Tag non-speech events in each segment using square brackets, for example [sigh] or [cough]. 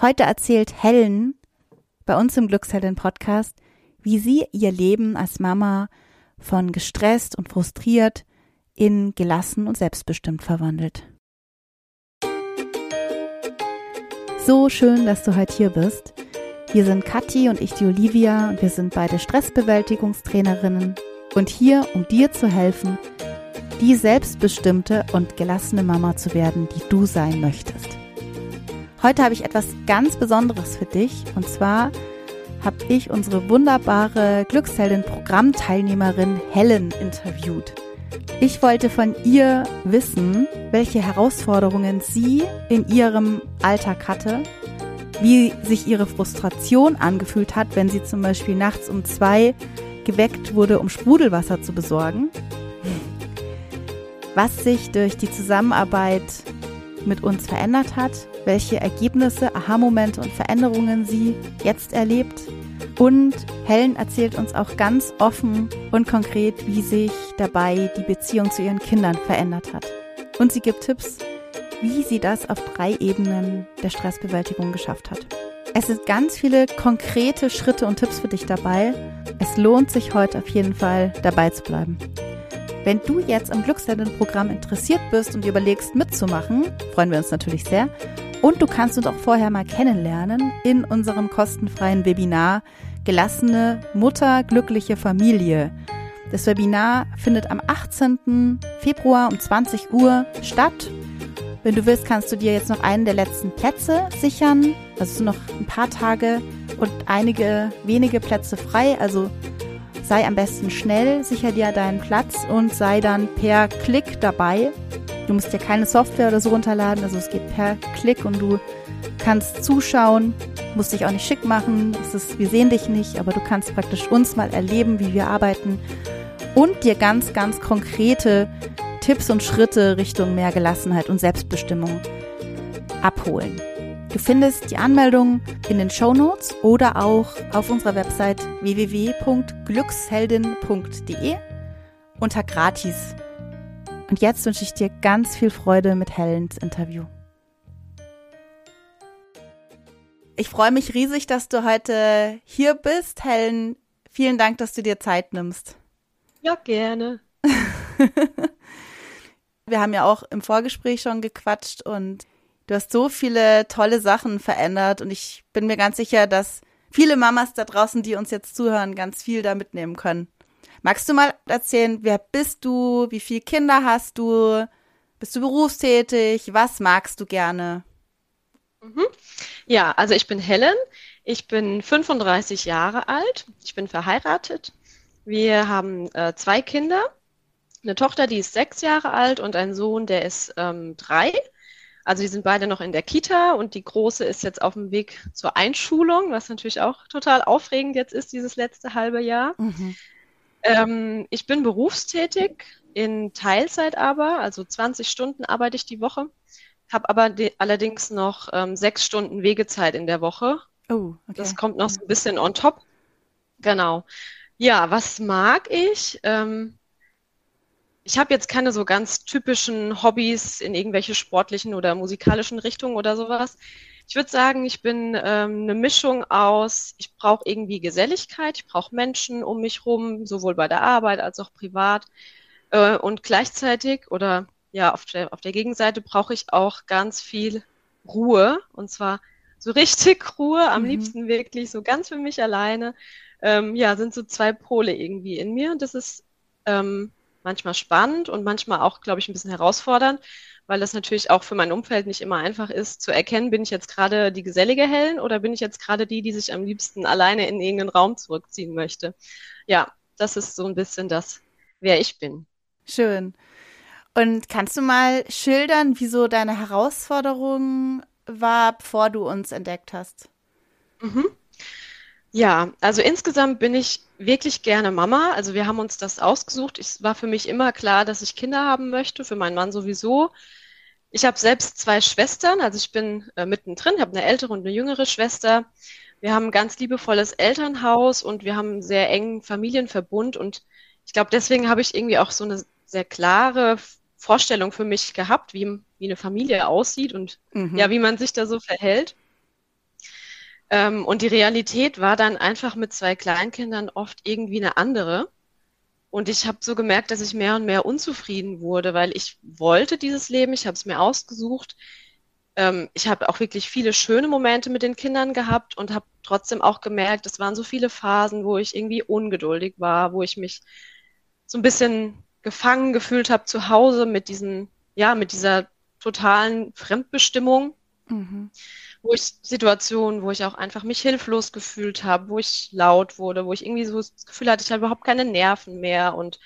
Heute erzählt Helen bei uns im Glücksheldin Podcast, wie sie ihr Leben als Mama von gestresst und frustriert in gelassen und selbstbestimmt verwandelt. So schön, dass du heute hier bist. Wir sind Kathi und ich die Olivia und wir sind beide Stressbewältigungstrainerinnen und hier, um dir zu helfen, die selbstbestimmte und gelassene Mama zu werden, die du sein möchtest. Heute habe ich etwas ganz Besonderes für dich und zwar habe ich unsere wunderbare Glücksheldin-Programmteilnehmerin Helen interviewt. Ich wollte von ihr wissen, welche Herausforderungen sie in ihrem Alltag hatte, wie sich ihre Frustration angefühlt hat, wenn sie zum Beispiel nachts um zwei geweckt wurde, um Sprudelwasser zu besorgen, was sich durch die Zusammenarbeit mit uns verändert hat, welche Ergebnisse, Aha-Momente und Veränderungen sie jetzt erlebt. Und Helen erzählt uns auch ganz offen und konkret, wie sich dabei die Beziehung zu ihren Kindern verändert hat. Und sie gibt Tipps, wie sie das auf drei Ebenen der Stressbewältigung geschafft hat. Es sind ganz viele konkrete Schritte und Tipps für dich dabei. Es lohnt sich heute auf jeden Fall dabei zu bleiben. Wenn du jetzt am Glückslernen-Programm interessiert bist und überlegst mitzumachen, freuen wir uns natürlich sehr. Und du kannst uns auch vorher mal kennenlernen in unserem kostenfreien Webinar Gelassene Mutter, glückliche Familie. Das Webinar findet am 18. Februar um 20 Uhr statt. Wenn du willst, kannst du dir jetzt noch einen der letzten Plätze sichern. Also noch ein paar Tage und einige wenige Plätze frei. Also sei am besten schnell, sicher dir deinen Platz und sei dann per Klick dabei. Du musst dir keine Software oder so runterladen, also es geht per Klick und du kannst zuschauen, musst dich auch nicht schick machen. Es ist, wir sehen dich nicht, aber du kannst praktisch uns mal erleben, wie wir arbeiten und dir ganz, ganz konkrete Tipps und Schritte Richtung mehr Gelassenheit und Selbstbestimmung abholen. Du findest die Anmeldung in den Show Notes oder auch auf unserer Website www.glücksheldin.de unter gratis. Und jetzt wünsche ich dir ganz viel Freude mit Helens Interview. Ich freue mich riesig, dass du heute hier bist, Helen. Vielen Dank, dass du dir Zeit nimmst. Ja, gerne. [laughs] Wir haben ja auch im Vorgespräch schon gequatscht und Du hast so viele tolle Sachen verändert und ich bin mir ganz sicher, dass viele Mamas da draußen, die uns jetzt zuhören, ganz viel da mitnehmen können. Magst du mal erzählen, wer bist du? Wie viele Kinder hast du? Bist du berufstätig? Was magst du gerne? Mhm. Ja, also ich bin Helen. Ich bin 35 Jahre alt. Ich bin verheiratet. Wir haben äh, zwei Kinder. Eine Tochter, die ist sechs Jahre alt und ein Sohn, der ist ähm, drei. Also die sind beide noch in der Kita und die Große ist jetzt auf dem Weg zur Einschulung, was natürlich auch total aufregend jetzt ist, dieses letzte halbe Jahr. Mhm. Ähm, ich bin berufstätig, in Teilzeit aber, also 20 Stunden arbeite ich die Woche, habe aber allerdings noch ähm, sechs Stunden Wegezeit in der Woche. Oh, okay. Das kommt noch so ein bisschen on top. Genau. Ja, was mag ich? Ähm, ich habe jetzt keine so ganz typischen Hobbys in irgendwelche sportlichen oder musikalischen Richtungen oder sowas. Ich würde sagen, ich bin ähm, eine Mischung aus, ich brauche irgendwie Geselligkeit, ich brauche Menschen um mich rum, sowohl bei der Arbeit als auch privat. Äh, und gleichzeitig oder ja, auf der, auf der Gegenseite brauche ich auch ganz viel Ruhe. Und zwar so richtig [laughs] Ruhe, am mhm. liebsten wirklich so ganz für mich alleine. Ähm, ja, sind so zwei Pole irgendwie in mir. Und das ist ähm, manchmal spannend und manchmal auch, glaube ich, ein bisschen herausfordernd, weil das natürlich auch für mein Umfeld nicht immer einfach ist, zu erkennen, bin ich jetzt gerade die gesellige Helen oder bin ich jetzt gerade die, die sich am liebsten alleine in irgendeinen Raum zurückziehen möchte. Ja, das ist so ein bisschen das, wer ich bin. Schön. Und kannst du mal schildern, wieso deine Herausforderung war, bevor du uns entdeckt hast? Mhm. Ja, also insgesamt bin ich wirklich gerne Mama. Also wir haben uns das ausgesucht. Es war für mich immer klar, dass ich Kinder haben möchte, für meinen Mann sowieso. Ich habe selbst zwei Schwestern, also ich bin äh, mittendrin, habe eine ältere und eine jüngere Schwester. Wir haben ein ganz liebevolles Elternhaus und wir haben einen sehr engen Familienverbund und ich glaube, deswegen habe ich irgendwie auch so eine sehr klare Vorstellung für mich gehabt, wie, wie eine Familie aussieht und mhm. ja, wie man sich da so verhält. Ähm, und die Realität war dann einfach mit zwei Kleinkindern oft irgendwie eine andere. Und ich habe so gemerkt, dass ich mehr und mehr unzufrieden wurde, weil ich wollte dieses Leben, ich habe es mir ausgesucht. Ähm, ich habe auch wirklich viele schöne Momente mit den Kindern gehabt und habe trotzdem auch gemerkt, es waren so viele Phasen, wo ich irgendwie ungeduldig war, wo ich mich so ein bisschen gefangen gefühlt habe zu Hause mit diesen, ja, mit dieser totalen Fremdbestimmung. Mhm wo ich Situationen, wo ich auch einfach mich hilflos gefühlt habe, wo ich laut wurde, wo ich irgendwie so das Gefühl hatte, ich habe überhaupt keine Nerven mehr und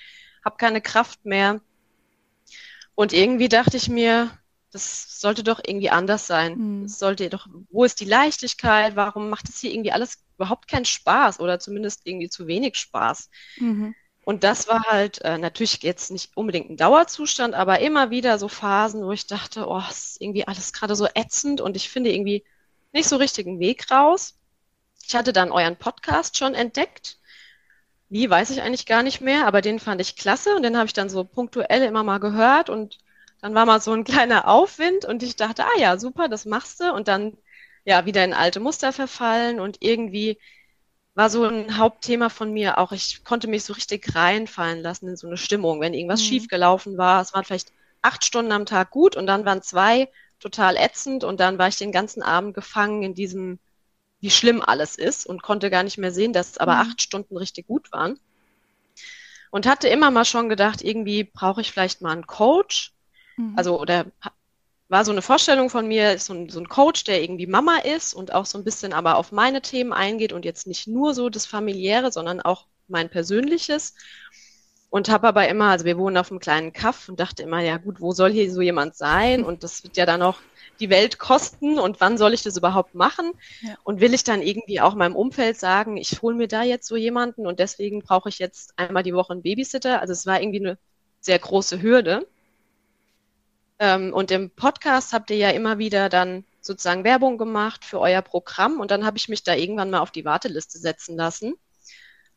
habe keine Kraft mehr. Und irgendwie dachte ich mir, das sollte doch irgendwie anders sein. Mhm. Es sollte doch, wo ist die Leichtigkeit? Warum macht es hier irgendwie alles überhaupt keinen Spaß oder zumindest irgendwie zu wenig Spaß? Mhm. Und das war halt äh, natürlich jetzt nicht unbedingt ein Dauerzustand, aber immer wieder so Phasen, wo ich dachte, oh, ist irgendwie alles gerade so ätzend und ich finde irgendwie nicht so richtig einen Weg raus. Ich hatte dann euren Podcast schon entdeckt. Wie, weiß ich eigentlich gar nicht mehr, aber den fand ich klasse und den habe ich dann so punktuell immer mal gehört und dann war mal so ein [laughs] kleiner Aufwind und ich dachte, ah ja, super, das machst du und dann ja wieder in alte Muster verfallen und irgendwie war so ein Hauptthema von mir auch. Ich konnte mich so richtig reinfallen lassen in so eine Stimmung, wenn irgendwas mhm. schiefgelaufen war. Es waren vielleicht acht Stunden am Tag gut und dann waren zwei total ätzend und dann war ich den ganzen Abend gefangen in diesem, wie schlimm alles ist und konnte gar nicht mehr sehen, dass aber mhm. acht Stunden richtig gut waren. Und hatte immer mal schon gedacht, irgendwie brauche ich vielleicht mal einen Coach. Mhm. Also, oder war so eine Vorstellung von mir, so ein, so ein Coach, der irgendwie Mama ist und auch so ein bisschen aber auf meine Themen eingeht und jetzt nicht nur so das familiäre, sondern auch mein persönliches. Und habe aber immer, also wir wohnen auf einem kleinen Kaff und dachte immer, ja gut, wo soll hier so jemand sein? [laughs] Und das wird ja dann auch die Welt kosten und wann soll ich das überhaupt machen? Ja. Und will ich dann irgendwie auch meinem Umfeld sagen, ich hole mir da jetzt so jemanden und deswegen brauche ich jetzt einmal die Woche einen Babysitter? Also es war irgendwie eine sehr große Hürde. Ähm, und im Podcast habt ihr ja immer wieder dann sozusagen Werbung gemacht für euer Programm und dann habe ich mich da irgendwann mal auf die Warteliste setzen lassen.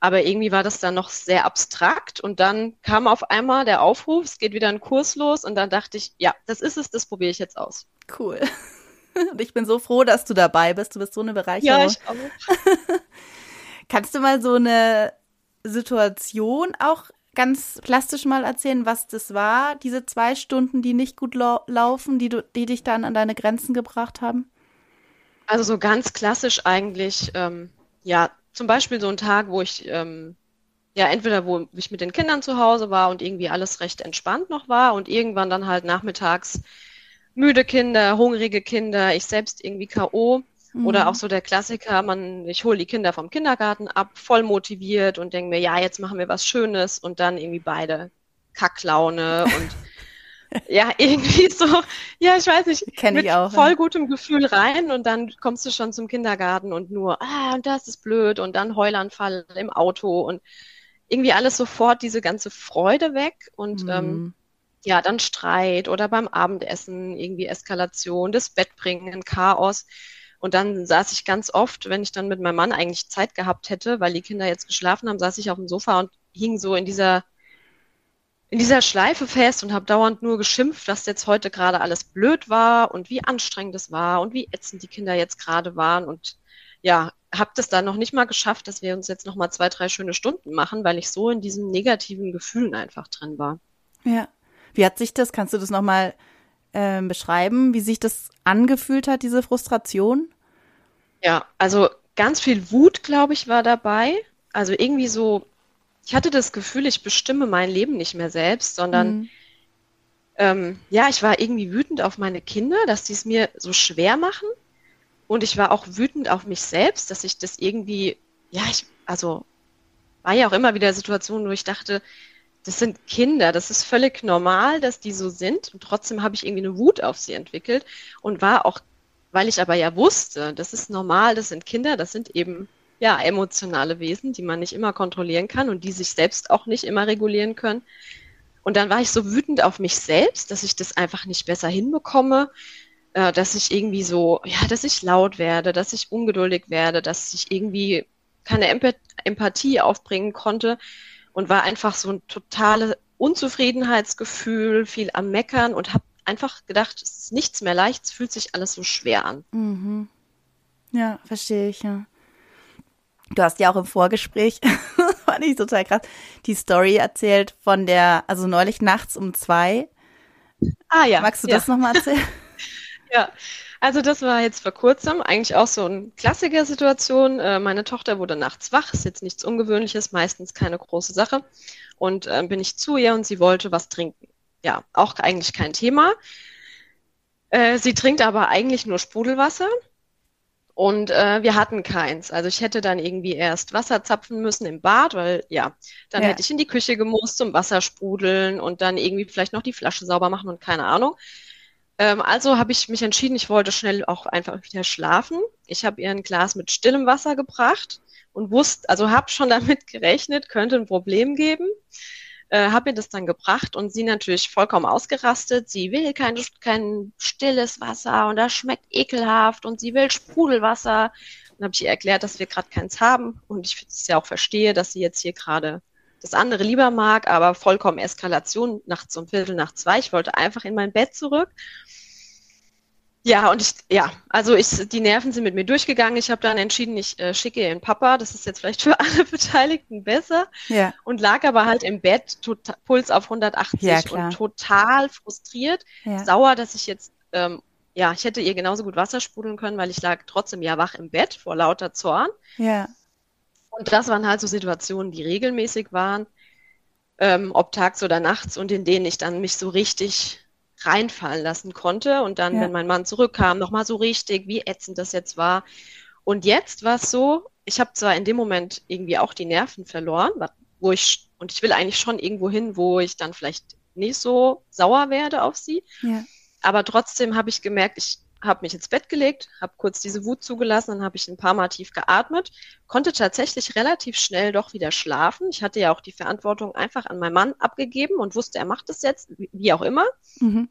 Aber irgendwie war das dann noch sehr abstrakt und dann kam auf einmal der Aufruf, es geht wieder ein Kurs los und dann dachte ich, ja, das ist es, das probiere ich jetzt aus. Cool. [laughs] Und ich bin so froh, dass du dabei bist. Du bist so eine Bereicherung. Ja, ich auch. [laughs] Kannst du mal so eine Situation auch ganz plastisch mal erzählen, was das war, diese zwei Stunden, die nicht gut lau laufen, die, du, die dich dann an deine Grenzen gebracht haben? Also so ganz klassisch eigentlich, ähm, ja, zum Beispiel so ein Tag, wo ich, ähm, ja, entweder wo ich mit den Kindern zu Hause war und irgendwie alles recht entspannt noch war und irgendwann dann halt nachmittags müde Kinder, hungrige Kinder, ich selbst irgendwie K.O. Oder mhm. auch so der Klassiker, man, ich hole die Kinder vom Kindergarten ab, voll motiviert und denke mir, ja, jetzt machen wir was Schönes und dann irgendwie beide Kacklaune und [laughs] ja, irgendwie so, ja, ich weiß nicht, Kenn mit auch, voll ja. gutem Gefühl rein und dann kommst du schon zum Kindergarten und nur, ah, und das ist blöd und dann Heulanfall im Auto und irgendwie alles sofort diese ganze Freude weg und mhm. ähm, ja, dann Streit oder beim Abendessen irgendwie Eskalation, das Bett bringen, Chaos. Und dann saß ich ganz oft, wenn ich dann mit meinem Mann eigentlich Zeit gehabt hätte, weil die Kinder jetzt geschlafen haben, saß ich auf dem Sofa und hing so in dieser in dieser Schleife fest und habe dauernd nur geschimpft, was jetzt heute gerade alles blöd war und wie anstrengend es war und wie ätzend die Kinder jetzt gerade waren und ja, habe das dann noch nicht mal geschafft, dass wir uns jetzt noch mal zwei, drei schöne Stunden machen, weil ich so in diesen negativen Gefühlen einfach drin war. Ja. Wie hat sich das, kannst du das noch mal äh, beschreiben, wie sich das angefühlt hat, diese Frustration? Ja, also ganz viel Wut, glaube ich, war dabei. Also irgendwie so, ich hatte das Gefühl, ich bestimme mein Leben nicht mehr selbst, sondern mhm. ähm, ja, ich war irgendwie wütend auf meine Kinder, dass die es mir so schwer machen. Und ich war auch wütend auf mich selbst, dass ich das irgendwie, ja, ich, also war ja auch immer wieder Situationen, wo ich dachte, das sind Kinder, das ist völlig normal, dass die so sind. Und trotzdem habe ich irgendwie eine Wut auf sie entwickelt und war auch weil ich aber ja wusste, das ist normal, das sind Kinder, das sind eben ja emotionale Wesen, die man nicht immer kontrollieren kann und die sich selbst auch nicht immer regulieren können. Und dann war ich so wütend auf mich selbst, dass ich das einfach nicht besser hinbekomme, äh, dass ich irgendwie so, ja, dass ich laut werde, dass ich ungeduldig werde, dass ich irgendwie keine Empathie aufbringen konnte und war einfach so ein totales Unzufriedenheitsgefühl, viel am Meckern und habe einfach gedacht, es ist nichts mehr leicht, es fühlt sich alles so schwer an. Mhm. Ja, verstehe ich, ja. Du hast ja auch im Vorgespräch, [laughs] fand ich total krass, die Story erzählt von der, also neulich nachts um zwei. Ah ja. Magst du ja. das nochmal erzählen? [laughs] [laughs] ja, also das war jetzt vor kurzem eigentlich auch so eine Klassiker-Situation. Äh, meine Tochter wurde nachts wach, ist jetzt nichts Ungewöhnliches, meistens keine große Sache. Und äh, bin ich zu ihr und sie wollte was trinken. Ja, auch eigentlich kein Thema. Äh, sie trinkt aber eigentlich nur Sprudelwasser. Und äh, wir hatten keins. Also ich hätte dann irgendwie erst Wasser zapfen müssen im Bad, weil ja, dann Ja. hätte ich in die Küche gemusst zum Wasser sprudeln und dann irgendwie vielleicht noch die Flasche sauber machen und keine Ahnung. Ähm, also habe ich mich entschieden, ich wollte schnell auch einfach wieder schlafen. Ich habe ihr ein Glas mit stillem Wasser gebracht und wusste, also habe schon [laughs] damit gerechnet, könnte ein Problem geben. Äh, habe ihr das dann gebracht und sie natürlich vollkommen ausgerastet. Sie will kein, kein stilles Wasser und das schmeckt ekelhaft und sie will Sprudelwasser. Dann habe ich ihr erklärt, dass wir gerade keins haben und ich es ja auch verstehe, dass sie jetzt hier gerade das andere lieber mag, aber vollkommen Eskalation nachts um Viertel nach zwei. Ich wollte einfach in mein Bett zurück. Ja, und ich, ja, also ich, die Nerven sind mit mir durchgegangen. Ich habe dann entschieden, ich äh, schicke ihren Papa. Das ist jetzt vielleicht für [laughs] alle Beteiligten besser. Ja. Und lag aber halt im Bett, tota- Puls auf 180 Ja, und total frustriert, Ja. sauer, dass ich jetzt, ähm, ja, ich hätte ihr genauso gut Wasser sprudeln können, weil ich lag trotzdem ja wach im Bett vor lauter Zorn. Ja. Und das waren halt so Situationen, die regelmäßig waren, ähm, ob tags oder nachts und in denen ich dann mich so richtig reinfallen lassen konnte. Und dann, Ja. wenn mein Mann zurückkam, nochmal so richtig, wie ätzend das jetzt war. Und jetzt war es so, ich habe zwar in dem Moment irgendwie auch die Nerven verloren, wo ich, und ich will eigentlich schon irgendwo hin, wo ich dann vielleicht nicht so sauer werde auf sie. Ja. Aber trotzdem habe ich gemerkt, ich habe mich ins Bett gelegt, habe kurz diese Wut zugelassen, dann habe ich ein paar Mal tief geatmet, konnte tatsächlich relativ schnell doch wieder schlafen. Ich hatte ja auch die Verantwortung einfach an meinen Mann abgegeben und wusste, er macht es jetzt, wie- auch immer. Mhm.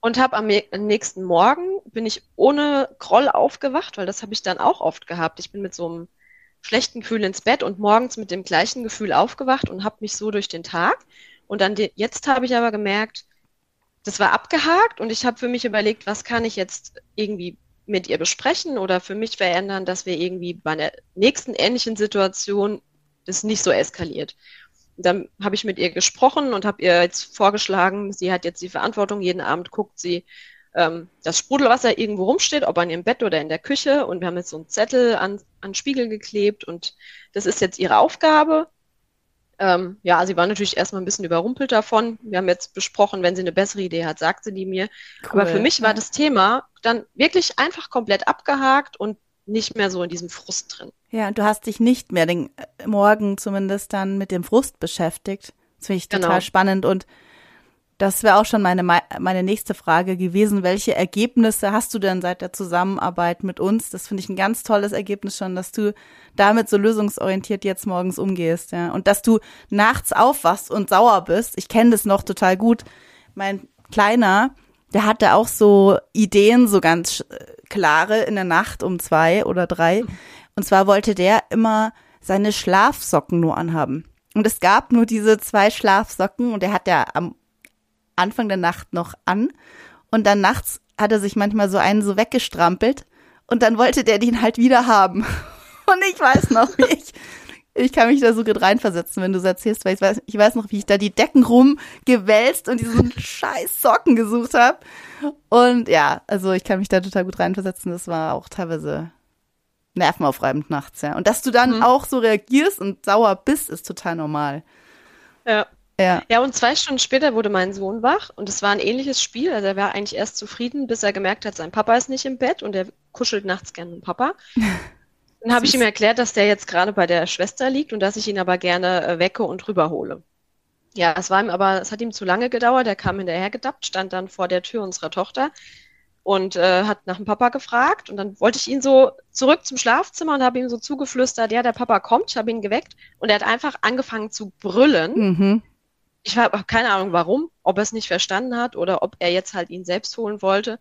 Und habe am nächsten Morgen bin ich ohne Groll aufgewacht, weil das habe ich dann auch oft gehabt. Ich bin mit so einem schlechten Gefühl ins Bett und morgens mit dem gleichen Gefühl aufgewacht und habe mich so durch den Tag. Und dann jetzt habe ich aber gemerkt, das war abgehakt und ich habe für mich überlegt, was kann ich jetzt irgendwie mit ihr besprechen oder für mich verändern, dass wir irgendwie bei der nächsten ähnlichen Situation das nicht so eskaliert. Und dann habe ich mit ihr gesprochen und habe ihr jetzt vorgeschlagen, sie hat jetzt die Verantwortung, jeden Abend guckt sie, ähm, dass Sprudelwasser irgendwo rumsteht, ob an ihrem Bett oder in der Küche. Und wir haben jetzt so einen Zettel an, an Spiegel geklebt und das ist jetzt ihre Aufgabe. Ähm, ja, sie war natürlich erstmal ein bisschen überrumpelt davon. Wir haben jetzt besprochen, wenn sie eine bessere Idee hat, sagt sie die mir. Aber für Cool. mich war das Thema dann wirklich einfach komplett abgehakt und nicht mehr so in diesem Frust drin. Ja, und du hast dich nicht mehr den äh, Morgen zumindest dann mit dem Frust beschäftigt. Das finde ich total Genau. spannend und das wäre auch schon meine, mei- meine nächste Frage gewesen. Welche Ergebnisse hast du denn seit der Zusammenarbeit mit uns? Das finde ich ein ganz tolles Ergebnis schon, dass du damit so lösungsorientiert jetzt morgens umgehst, ja. Und dass du nachts aufwachst und sauer bist. Ich kenne das noch total gut. Mein Kleiner, der hatte auch so Ideen, so ganz äh, klare in der Nacht um zwei oder drei. Und zwar wollte der immer seine Schlafsocken nur anhaben. Und es gab nur diese zwei Schlafsocken und der hat ja am Anfang der Nacht noch an. Und dann nachts hat er sich manchmal so einen so weggestrampelt und dann wollte der den halt wieder haben. [laughs] Und ich weiß noch, wie ich, ich kann mich da so gut reinversetzen, wenn du es erzählst, weil ich weiß, ich weiß noch, wie ich da die Decken rumgewälzt und diesen scheiß Socken gesucht habe. Und ja, also ich kann mich da total gut reinversetzen. Das war auch teilweise nervenaufreibend nachts, ja. Und dass du dann Mhm. auch so reagierst und sauer bist, ist total normal. Ja. Ja. Ja, und zwei Stunden später wurde mein Sohn wach und es war ein ähnliches Spiel. Also er war eigentlich erst zufrieden, bis er gemerkt hat, sein Papa ist nicht im Bett und er kuschelt nachts gern mit Papa. [laughs] Dann habe ich ihm erklärt, dass der jetzt gerade bei der Schwester liegt und dass ich ihn aber gerne äh, wecke und rüberhole. Ja, es war ihm aber, es hat ihm zu lange gedauert. Er kam hinterher gedappt, stand dann vor der Tür unserer Tochter und äh, hat nach dem Papa gefragt. Und dann wollte ich ihn so zurück zum Schlafzimmer und habe ihm so zugeflüstert, ja, der Papa kommt. Ich habe ihn geweckt und er hat einfach angefangen zu brüllen. Mhm. Ich habe keine Ahnung warum, ob er es nicht verstanden hat oder ob er jetzt halt ihn selbst holen wollte.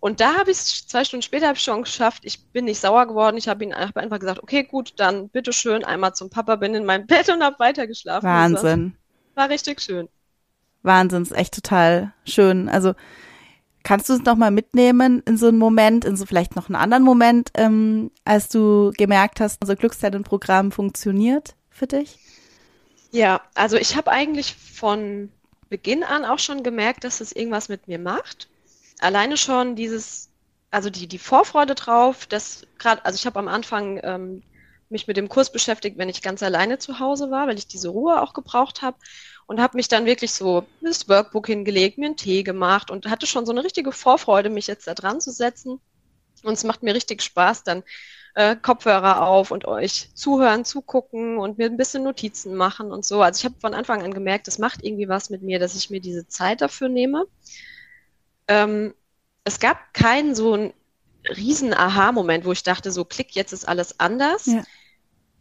Und da habe ich es zwei Stunden später habe ich schon geschafft. Ich bin nicht sauer geworden. Ich habe ihn hab einfach gesagt, okay, gut, dann bitteschön einmal zum Papa, bin in mein [laughs] Bett und habe weitergeschlafen. Wahnsinn. War, war richtig schön. Wahnsinn, ist echt total schön. Also Kannst du uns noch mal mitnehmen in so einen Moment, in so vielleicht noch einen anderen Moment, ähm, als du gemerkt hast, unser Glückstalenprogramm funktioniert für dich? Ja, also ich habe eigentlich von Beginn an auch schon gemerkt, dass es irgendwas mit mir macht. Alleine schon dieses, also die, die Vorfreude drauf, dass gerade, also ich habe am Anfang ähm, mich mit dem Kurs beschäftigt, wenn ich ganz alleine zu Hause war, weil ich diese Ruhe auch gebraucht habe und habe mich dann wirklich so das Workbook hingelegt, mir einen Tee gemacht und hatte schon so eine richtige Vorfreude, mich jetzt da dran zu setzen. Und es macht mir richtig Spaß, dann äh, Kopfhörer auf und euch zuhören, zugucken und mir ein bisschen Notizen machen und so. Also ich habe von Anfang an gemerkt, es macht irgendwie was mit mir, dass ich mir diese Zeit dafür nehme. Ähm, es gab keinen so einen riesen Aha-Moment, wo ich dachte, so klick, jetzt ist alles anders. Ja.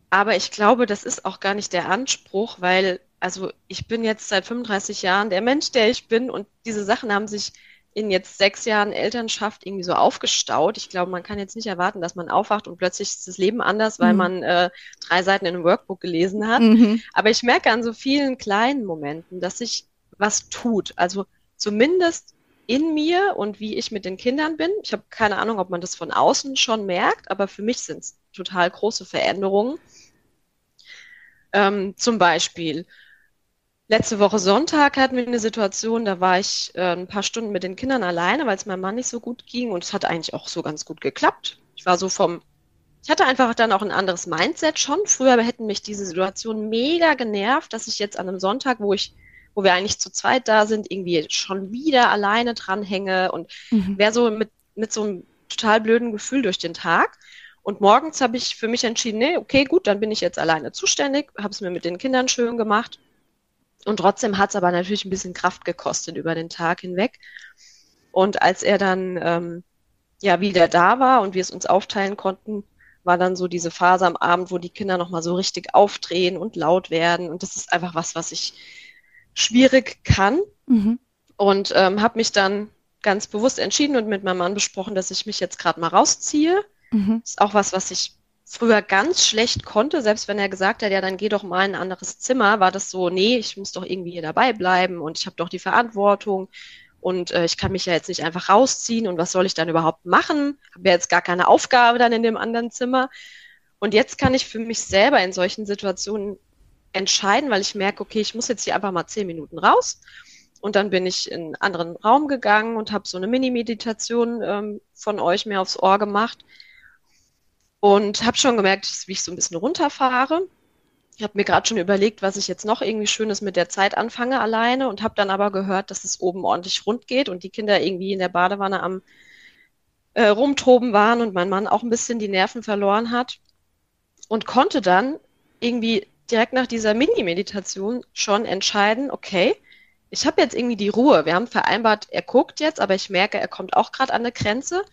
Aber ich glaube, das ist auch gar nicht der Anspruch, weil, also ich bin jetzt seit 35 Jahren der Mensch, der ich bin und diese Sachen haben sich in jetzt sechs Jahren Elternschaft irgendwie so aufgestaut. Ich glaube, man kann jetzt nicht erwarten, dass man aufwacht und plötzlich ist das Leben anders, weil mhm. man äh, drei Seiten in einem Workbook gelesen hat. Mhm. Aber ich merke an so vielen kleinen Momenten, dass sich was tut. Also zumindest in mir und wie ich mit den Kindern bin. Ich habe keine Ahnung, ob man das von außen schon merkt, aber für mich sind es total große Veränderungen. Ähm, zum Beispiel, letzte Woche Sonntag hatten wir eine Situation, da war ich äh, ein paar Stunden mit den Kindern alleine, weil es meinem Mann nicht so gut ging und es hat eigentlich auch so ganz gut geklappt. Ich war so vom, ich hatte einfach dann auch ein anderes Mindset schon. Früher hätten mich diese Situation mega genervt, dass ich jetzt an einem Sonntag, wo ich wo wir eigentlich zu zweit da sind, irgendwie schon wieder alleine dranhänge und mhm. wäre so mit, mit so einem total blöden Gefühl durch den Tag. Und morgens habe ich für mich entschieden, nee, okay, gut, dann bin ich jetzt alleine zuständig, habe es mir mit den Kindern schön gemacht. Und trotzdem hat es aber natürlich ein bisschen Kraft gekostet über den Tag hinweg. Und als er dann ähm, ja wieder da war und wir es uns aufteilen konnten, war dann so diese Phase am Abend, wo die Kinder nochmal so richtig aufdrehen und laut werden. Und das ist einfach was, was ich schwierig kann. Mhm. Und ähm, habe mich dann ganz bewusst entschieden und mit meinem Mann besprochen, dass ich mich jetzt gerade mal rausziehe. Mhm. Das ist auch was, was ich früher ganz schlecht konnte, selbst wenn er gesagt hat, ja, dann geh doch mal in ein anderes Zimmer, war das so, nee, ich muss doch irgendwie hier dabei bleiben und ich habe doch die Verantwortung und äh, ich kann mich ja jetzt nicht einfach rausziehen und was soll ich dann überhaupt machen? Habe ja jetzt gar keine Aufgabe dann in dem anderen Zimmer. Und jetzt kann ich für mich selber in solchen Situationen entscheiden, weil ich merke, okay, ich muss jetzt hier einfach mal zehn Minuten raus. Und dann bin ich in einen anderen Raum gegangen und habe so eine Mini-Meditation ähm, von euch mir aufs Ohr gemacht und habe schon gemerkt, wie ich so ein bisschen runterfahre. Ich habe mir gerade schon überlegt, was ich jetzt noch irgendwie Schönes mit der Zeit anfange alleine und habe dann aber gehört, dass es oben ordentlich rund geht und die Kinder irgendwie in der Badewanne am äh, rumtoben waren und mein Mann auch ein bisschen die Nerven verloren hat und konnte dann irgendwie direkt nach dieser Mini-Meditation schon entscheiden, okay, ich habe jetzt irgendwie die Ruhe. Wir haben vereinbart, er guckt jetzt, aber ich merke, er kommt auch gerade an eine Grenze.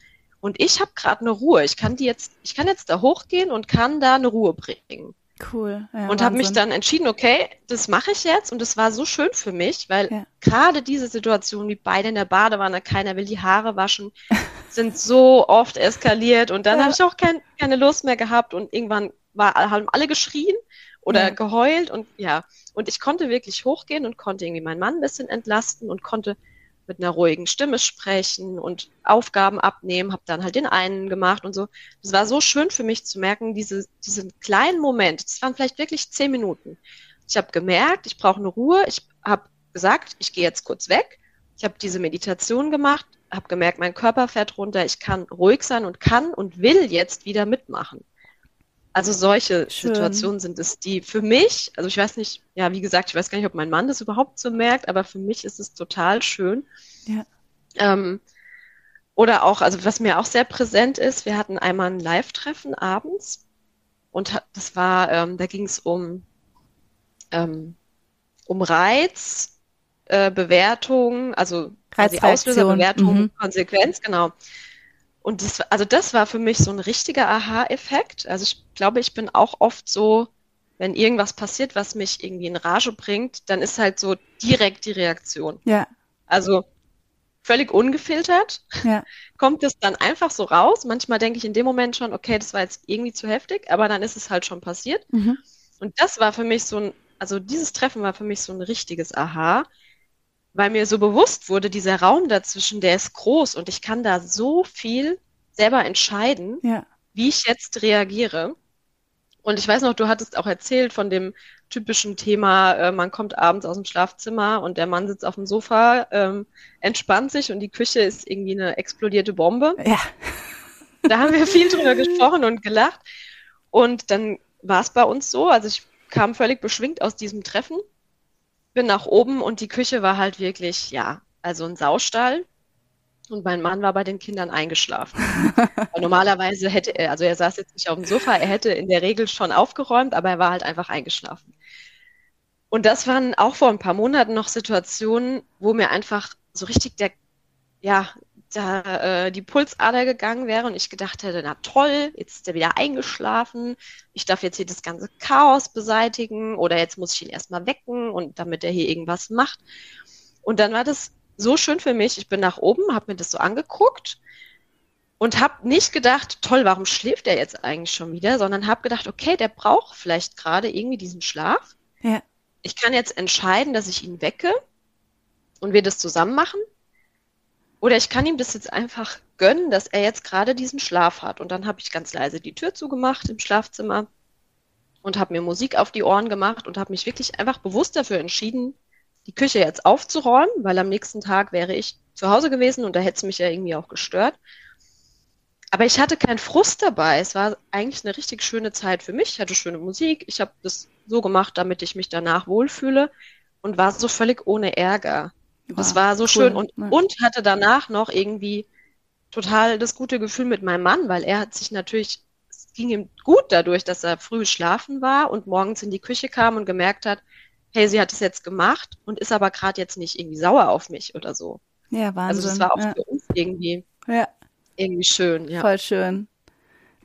Und ich habe gerade eine Ruhe. Ich kann die jetzt, ich kann jetzt da hochgehen und kann da eine Ruhe bringen. Cool. Ja, und habe mich dann entschieden, okay, das mache ich jetzt. Und das war so schön für mich, weil ja. gerade diese Situation, wie beide in der Badewanne, keiner will die Haare waschen, [laughs] sind so oft eskaliert. Und dann ja. habe ich auch kein, keine Lust mehr gehabt. Und irgendwann war, haben alle geschrien oder geheult und ja. Und ich konnte wirklich hochgehen und konnte irgendwie meinen Mann ein bisschen entlasten und konnte mit einer ruhigen Stimme sprechen und Aufgaben abnehmen, habe dann halt den einen gemacht und so. Das war so schön für mich zu merken, diese, diesen kleinen Moment, das waren vielleicht wirklich zehn Minuten. Ich habe gemerkt, ich brauche eine Ruhe. Ich habe gesagt, ich gehe jetzt kurz weg. Ich habe diese Meditation gemacht, habe gemerkt, mein Körper fährt runter, ich kann ruhig sein und kann und will jetzt wieder mitmachen. Also solche Schön. Situationen sind es, die für mich, also ich weiß nicht, ja, wie gesagt, ich weiß gar nicht, ob mein Mann das überhaupt so merkt, aber für mich ist es total schön. Ja. Ähm, oder auch, also was mir auch sehr präsent ist, wir hatten einmal ein Live-Treffen abends und das war, ähm, da ging es um, ähm, um Reiz, äh, Bewertung, also quasi Auslöser, Bewertung, mhm. Konsequenz, genau. Und das, also das war für mich so ein richtiger Aha-Effekt. Also ich glaube, ich bin auch oft so, wenn irgendwas passiert, was mich irgendwie in Rage bringt, dann ist halt so direkt die Reaktion. Ja. Also völlig ungefiltert. Ja. [laughs] Kommt es dann einfach so raus. Manchmal denke ich in dem Moment schon, okay, das war jetzt irgendwie zu heftig, aber dann ist es halt schon passiert. Mhm. Und das war für mich so ein, also dieses Treffen war für mich so ein richtiges Aha, weil mir so bewusst wurde, dieser Raum dazwischen, der ist groß und ich kann da so viel selber entscheiden, ja. wie ich jetzt reagiere. Und ich weiß noch, du hattest auch erzählt von dem typischen Thema, äh, man kommt abends aus dem Schlafzimmer und der Mann sitzt auf dem Sofa, ähm, entspannt sich und die Küche ist irgendwie eine explodierte Bombe. Ja. Da haben wir viel drüber [laughs] gesprochen und gelacht. Und dann war es bei uns so, also ich kam völlig beschwingt aus diesem Treffen, bin nach oben und die Küche war halt wirklich, ja, also ein Saustall. Und mein Mann war bei den Kindern eingeschlafen. [laughs] normalerweise hätte er, also er saß jetzt nicht auf dem Sofa, er hätte in der Regel schon aufgeräumt, aber er war halt einfach eingeschlafen. Und das waren auch vor ein paar Monaten noch Situationen, wo mir einfach so richtig der, ja, da äh, die Pulsader gegangen wäre und ich gedacht hätte, na toll, jetzt ist er wieder eingeschlafen, ich darf jetzt hier das ganze Chaos beseitigen oder jetzt muss ich ihn erstmal wecken und damit er hier irgendwas macht. Und dann war das so schön für mich. Ich bin nach oben, habe mir das so angeguckt und habe nicht gedacht, toll, warum schläft er jetzt eigentlich schon wieder, sondern habe gedacht, okay, der braucht vielleicht gerade irgendwie diesen Schlaf. Ja. Ich kann jetzt entscheiden, dass ich ihn wecke und wir das zusammen machen. Oder ich kann ihm das jetzt einfach gönnen, dass er jetzt gerade diesen Schlaf hat. Und dann habe ich ganz leise die Tür zugemacht im Schlafzimmer und habe mir Musik auf die Ohren gemacht und habe mich wirklich einfach bewusst dafür entschieden, die Küche jetzt aufzuräumen, weil am nächsten Tag wäre ich zu Hause gewesen und da hätte es mich ja irgendwie auch gestört. Aber ich hatte keinen Frust dabei. Es war eigentlich eine richtig schöne Zeit für mich. Ich hatte schöne Musik. Ich habe das so gemacht, damit ich mich danach wohlfühle und war so völlig ohne Ärger. Wow, das war so cool. schön und, ja. und hatte danach noch irgendwie total das gute Gefühl mit meinem Mann, weil er hat sich natürlich, es ging ihm gut dadurch, dass er früh schlafen war und morgens in die Küche kam und gemerkt hat, hey, sie hat es jetzt gemacht und ist aber gerade jetzt nicht irgendwie sauer auf mich oder so. Ja, Wahnsinn. Also das war auch ja. für uns irgendwie, ja. irgendwie schön. Ja. Voll schön.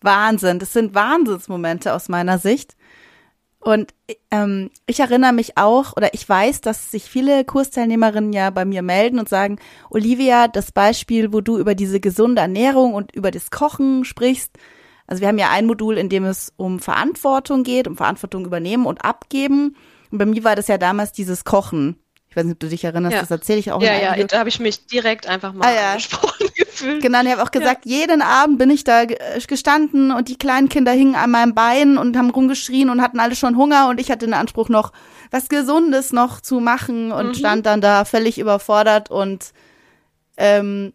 Wahnsinn. Das sind Wahnsinnsmomente aus meiner Sicht. Und ähm, ich erinnere mich auch, oder ich weiß, dass sich viele Kursteilnehmerinnen ja bei mir melden und sagen, Olivia, das Beispiel, wo du über diese gesunde Ernährung und über das Kochen sprichst, also wir haben ja ein Modul, in dem es um Verantwortung geht, um Verantwortung übernehmen und abgeben. Und bei mir war das ja damals dieses Kochen. Ich weiß nicht, ob du dich erinnerst, ja. das erzähle ich auch. Ja, ja, da habe ich mich direkt einfach mal ah, ja. angesprochen [laughs] gefühlt. Genau, ich habe auch gesagt, ja. jeden Abend bin ich da äh, gestanden und die kleinen Kinder hingen an meinem Bein und haben rumgeschrien und hatten alle schon Hunger und ich hatte den Anspruch noch, was Gesundes noch zu machen und mhm. stand dann da völlig überfordert und ähm,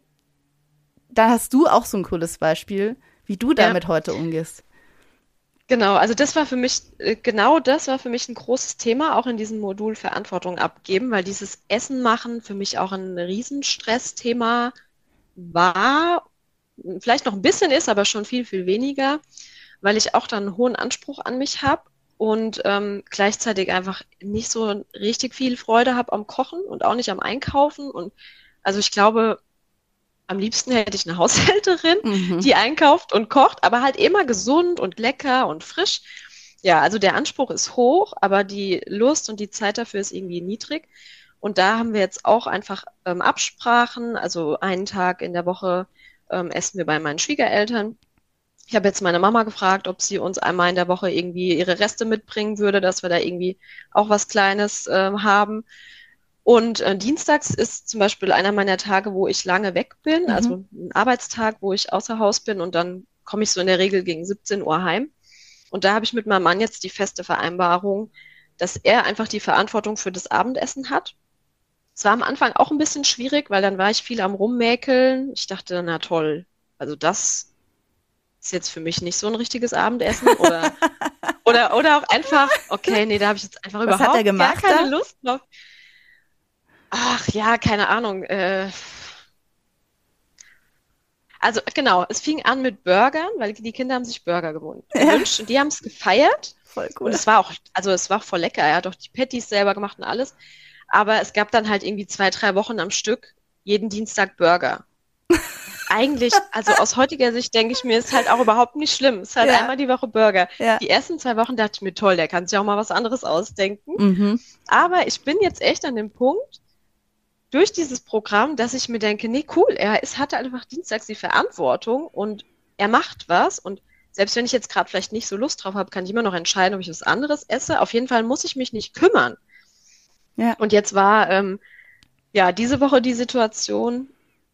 da hast du auch so ein cooles Beispiel, wie du damit heute umgehst. Genau, also das war für mich, äh, genau das war für mich ein großes Thema, auch in diesem Modul Verantwortung abgeben, weil dieses Essen machen für mich auch ein Riesenstressthema war, vielleicht noch ein bisschen ist, aber schon viel, viel weniger, weil ich auch dann einen hohen Anspruch an mich habe und ähm, gleichzeitig einfach nicht so richtig viel Freude habe am Kochen und auch nicht am Einkaufen. Und also ich glaube, am liebsten hätte ich eine Haushälterin, mhm. die einkauft und kocht, aber halt immer gesund und lecker und frisch. Ja, also der Anspruch ist hoch, aber die Lust und die Zeit dafür ist irgendwie niedrig. Und da haben wir jetzt auch einfach ähm, Absprachen. Also einen Tag in der Woche ähm, essen wir bei meinen Schwiegereltern. Ich habe jetzt meine Mama gefragt, ob sie uns einmal in der Woche irgendwie ihre Reste mitbringen würde, dass wir da irgendwie auch was Kleines äh, haben. Und äh, dienstags ist zum Beispiel einer meiner Tage, wo ich lange weg bin, mhm. also ein Arbeitstag, wo ich außer Haus bin und dann komme ich so in der Regel gegen 17 Uhr heim. Und da habe ich mit meinem Mann jetzt die feste Vereinbarung, dass er einfach die Verantwortung für das Abendessen hat. Es war am Anfang auch ein bisschen schwierig, weil dann war ich viel am Rummäkeln. Ich dachte, na toll, also das ist jetzt für mich nicht so ein richtiges Abendessen [laughs] oder oder oder auch einfach, okay, nee, da habe ich jetzt einfach Was überhaupt gar keine da? Lust drauf. Ach ja, keine Ahnung. Äh, also genau, es fing an mit Burgern, weil die Kinder haben sich Burger gewünscht und die haben es gefeiert. Voll cool. Und es war auch, also es war voll lecker. Er hat auch die Patties selber gemacht und alles. Aber es gab dann halt irgendwie zwei, drei Wochen am Stück jeden Dienstag Burger. [laughs] Eigentlich, also aus heutiger Sicht denke ich mir, ist halt auch überhaupt nicht schlimm. Es ist halt ja. einmal die Woche Burger. Ja. Die ersten zwei Wochen dachte ich mir, toll, der kann sich auch mal was anderes ausdenken. Mhm. Aber ich bin jetzt echt an dem Punkt, durch dieses Programm, dass ich mir denke, nee, cool, er ist, hatte einfach dienstags die Verantwortung und er macht was und selbst wenn ich jetzt gerade vielleicht nicht so Lust drauf habe, kann ich immer noch entscheiden, ob ich was anderes esse. Auf jeden Fall muss ich mich nicht kümmern. Ja. Und jetzt war, ähm, ja, diese Woche die Situation,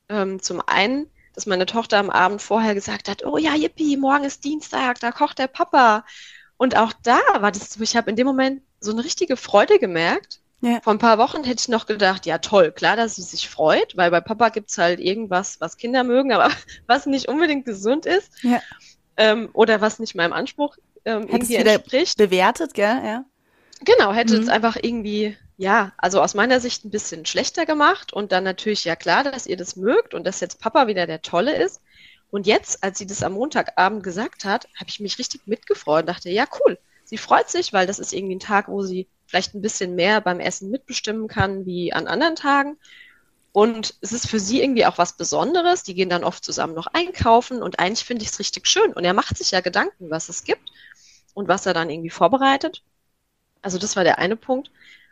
ähm, zum einen, dass meine Tochter am Abend vorher gesagt hat, oh ja, yippie, morgen ist Dienstag, da kocht der Papa. Und auch da war das so, ich habe in dem Moment so eine richtige Freude gemerkt. Ja. Vor ein paar Wochen hätte ich noch gedacht, ja toll, klar, dass sie sich freut, weil bei Papa gibt's halt irgendwas, was Kinder mögen, aber [laughs] was nicht unbedingt gesund ist. Ja. Ähm, oder was nicht meinem Anspruch ähm, irgendwie entspricht. Bewertet, gell? Ja. Genau, hätte mhm. es einfach irgendwie, ja, also aus meiner Sicht ein bisschen schlechter gemacht und dann natürlich ja klar, dass ihr das mögt und dass jetzt Papa wieder der Tolle ist. Und jetzt, als sie das am Montagabend gesagt hat, habe ich mich richtig mitgefreut und dachte, ja, cool. Sie freut sich, weil das ist irgendwie ein Tag, wo sie vielleicht ein bisschen mehr beim Essen mitbestimmen kann wie an anderen Tagen. Und es ist für sie irgendwie auch was Besonderes. Die gehen dann oft zusammen noch einkaufen und eigentlich finde ich es richtig schön. Und er macht sich ja Gedanken, was es gibt und was er dann irgendwie vorbereitet. Also das war der eine Punkt.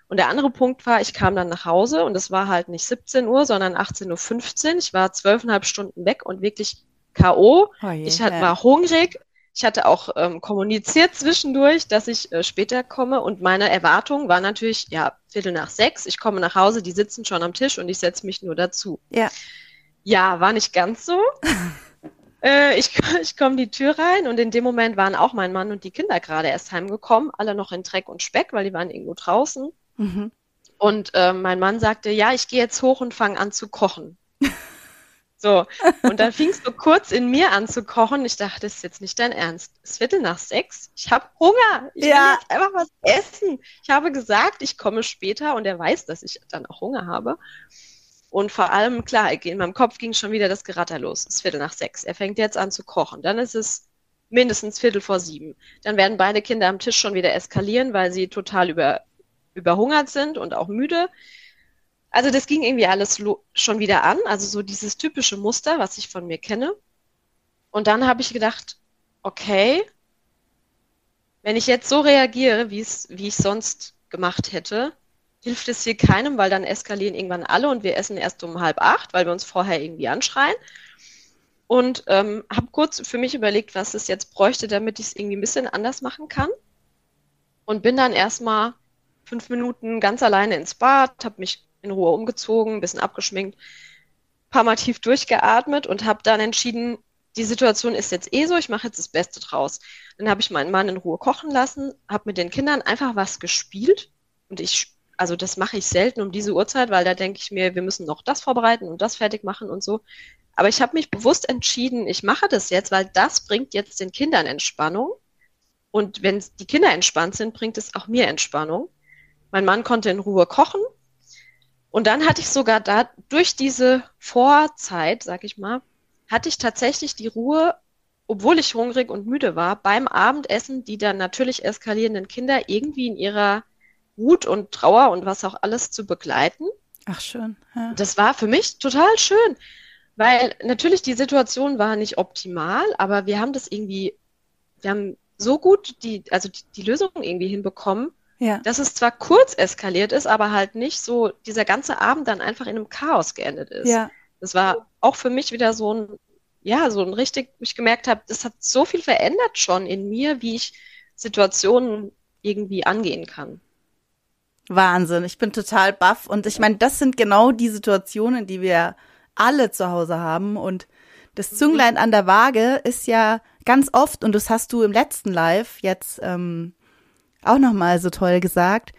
Und der andere Punkt war, ich kam dann nach Hause und es war halt nicht 17 Uhr, sondern 18.15 Uhr. Ich war zwölfeinhalb Stunden weg und wirklich K.O. Oh ich hatte, war hungrig. Ich hatte auch ähm, kommuniziert zwischendurch, dass ich äh, später komme und meine Erwartung war natürlich, ja, Viertel nach sechs, ich komme nach Hause, die sitzen schon am Tisch und ich setze mich nur dazu. Ja. Ja, war nicht ganz so. [laughs] Äh, ich [laughs] ich komme die Tür rein und in dem Moment waren auch mein Mann und die Kinder gerade erst heimgekommen, alle noch in Dreck und Speck, weil die waren irgendwo draußen. Mhm. Und äh, mein Mann sagte, ja, ich gehe jetzt hoch und fange an zu kochen. [laughs] So, und dann fing es so kurz in mir an zu kochen. Ich dachte, das ist jetzt nicht dein Ernst. Es ist Viertel nach sechs. Ich habe Hunger. Ich ja. will jetzt einfach was essen. Ich habe gesagt, ich komme später und er weiß, dass ich dann auch Hunger habe. Und vor allem, klar, in meinem Kopf ging schon wieder das Geratter los. Es ist Viertel nach sechs. Er fängt jetzt an zu kochen. Dann ist es mindestens Viertel vor sieben. Dann werden beide Kinder am Tisch schon wieder eskalieren, weil sie total über, überhungert sind und auch müde. Also das ging irgendwie alles schon wieder an. Also so dieses typische Muster, was ich von mir kenne. Und dann habe ich gedacht, okay, wenn ich jetzt so reagiere, wie ich sonst gemacht hätte, hilft es hier keinem, weil dann eskalieren irgendwann alle und wir essen erst um halb acht, weil wir uns vorher irgendwie anschreien. Und ähm, habe kurz für mich überlegt, was es jetzt bräuchte, damit ich es irgendwie ein bisschen anders machen kann. Und bin dann erstmal fünf Minuten ganz alleine ins Bad, habe mich in Ruhe umgezogen, ein bisschen abgeschminkt, paar Mal tief durchgeatmet und habe dann entschieden, die Situation ist jetzt eh so, ich mache jetzt das Beste draus. Dann habe ich meinen Mann in Ruhe kochen lassen, habe mit den Kindern einfach was gespielt und ich also das mache ich selten um diese Uhrzeit, weil da denke ich mir, wir müssen noch das vorbereiten und das fertig machen und so. Aber ich habe mich bewusst entschieden, ich mache das jetzt, weil das bringt jetzt den Kindern Entspannung. Und wenn die Kinder entspannt sind, bringt es auch mir Entspannung. Mein Mann konnte in Ruhe kochen. Und dann hatte ich sogar da, durch diese Vorzeit, sag ich mal, hatte ich tatsächlich die Ruhe, obwohl ich hungrig und müde war, beim Abendessen die dann natürlich eskalierenden Kinder irgendwie in ihrer Wut und Trauer und was auch alles zu begleiten. Ach schön. Ja. Das war für mich total schön, weil natürlich die Situation war nicht optimal, aber wir haben das irgendwie, wir haben so gut die, also die, die Lösung irgendwie hinbekommen, ja. dass es zwar kurz eskaliert ist, aber halt nicht so dieser ganze Abend dann einfach in einem Chaos geendet ist. Ja. Das war auch für mich wieder so ein, ja, so ein richtig, ich gemerkt habe, das hat so viel verändert schon in mir, wie ich Situationen irgendwie angehen kann. Wahnsinn. Ich bin total baff. Und ich meine, das sind genau die Situationen, die wir alle zu Hause haben. Und das Zünglein an der Waage ist ja ganz oft, und das hast du im letzten Live jetzt ähm, auch nochmal so toll gesagt,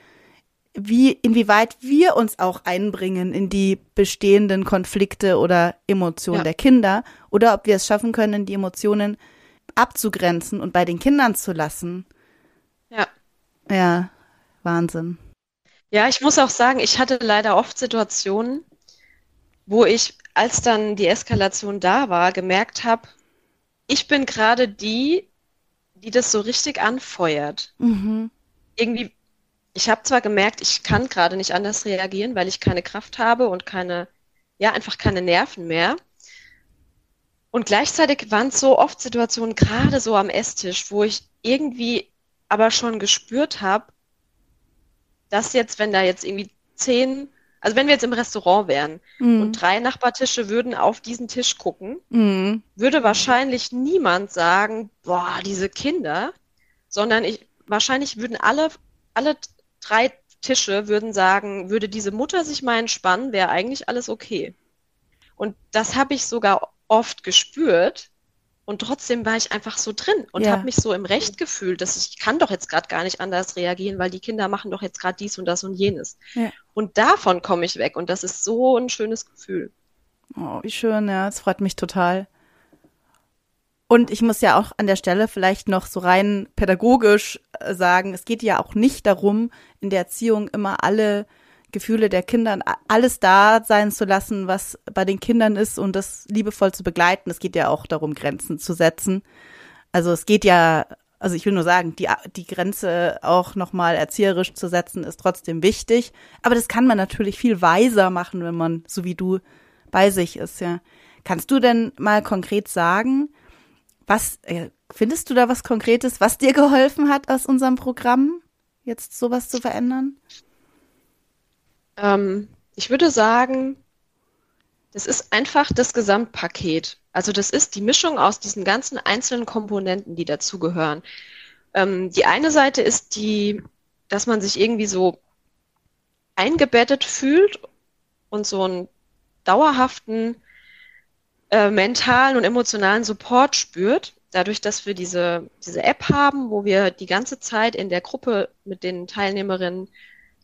wie, inwieweit wir uns auch einbringen in die bestehenden Konflikte oder Emotionen ja. der Kinder oder ob wir es schaffen können, die Emotionen abzugrenzen und bei den Kindern zu lassen. Ja. Ja, Wahnsinn. Ja, ich muss auch sagen, ich hatte leider oft Situationen, wo ich, als dann die Eskalation da war, gemerkt habe, ich bin gerade die, die das so richtig anfeuert. Mhm. Irgendwie, ich habe zwar gemerkt, ich kann gerade nicht anders reagieren, weil ich keine Kraft habe und keine, ja, einfach keine Nerven mehr. Und gleichzeitig waren es so oft Situationen, gerade so am Esstisch, wo ich irgendwie aber schon gespürt habe, dass jetzt, wenn da jetzt irgendwie zehn, also wenn wir jetzt im Restaurant wären mm. und drei Nachbartische würden auf diesen Tisch gucken, mm. würde wahrscheinlich niemand sagen, boah, diese Kinder, sondern ich, wahrscheinlich würden alle, alle drei Tische würden sagen, würde diese Mutter sich mal entspannen, wäre eigentlich alles okay. Und das habe ich sogar oft gespürt. Und trotzdem war ich einfach so drin und ja. habe mich so im Recht gefühlt, dass ich kann doch jetzt gerade gar nicht anders reagieren, weil die Kinder machen doch jetzt gerade dies und das und jenes. Ja. Und davon komme ich weg und das ist so ein schönes Gefühl. Oh, wie schön, ja, es freut mich total. Und ich muss ja auch an der Stelle vielleicht noch so rein pädagogisch äh, sagen, es geht ja auch nicht darum, in der Erziehung immer alle Gefühle der Kinder, alles da sein zu lassen, was bei den Kindern ist und das liebevoll zu begleiten. Es geht ja auch darum, Grenzen zu setzen. Also es geht ja, also ich will nur sagen, die, die Grenze auch nochmal erzieherisch zu setzen, ist trotzdem wichtig. Aber das kann man natürlich viel weiser machen, wenn man, so wie du, bei sich ist, ja. Kannst du denn mal konkret sagen, was, äh, findest du da was Konkretes, was dir geholfen hat aus unserem Programm, jetzt sowas zu verändern? Ähm, ich würde sagen, das ist einfach das Gesamtpaket. Also das ist die Mischung aus diesen ganzen einzelnen Komponenten, die dazugehören. Ähm, die eine Seite ist die, dass man sich irgendwie so eingebettet fühlt und so einen dauerhaften äh, mentalen und emotionalen Support spürt, dadurch, dass wir diese, diese App haben, wo wir die ganze Zeit in der Gruppe mit den Teilnehmerinnen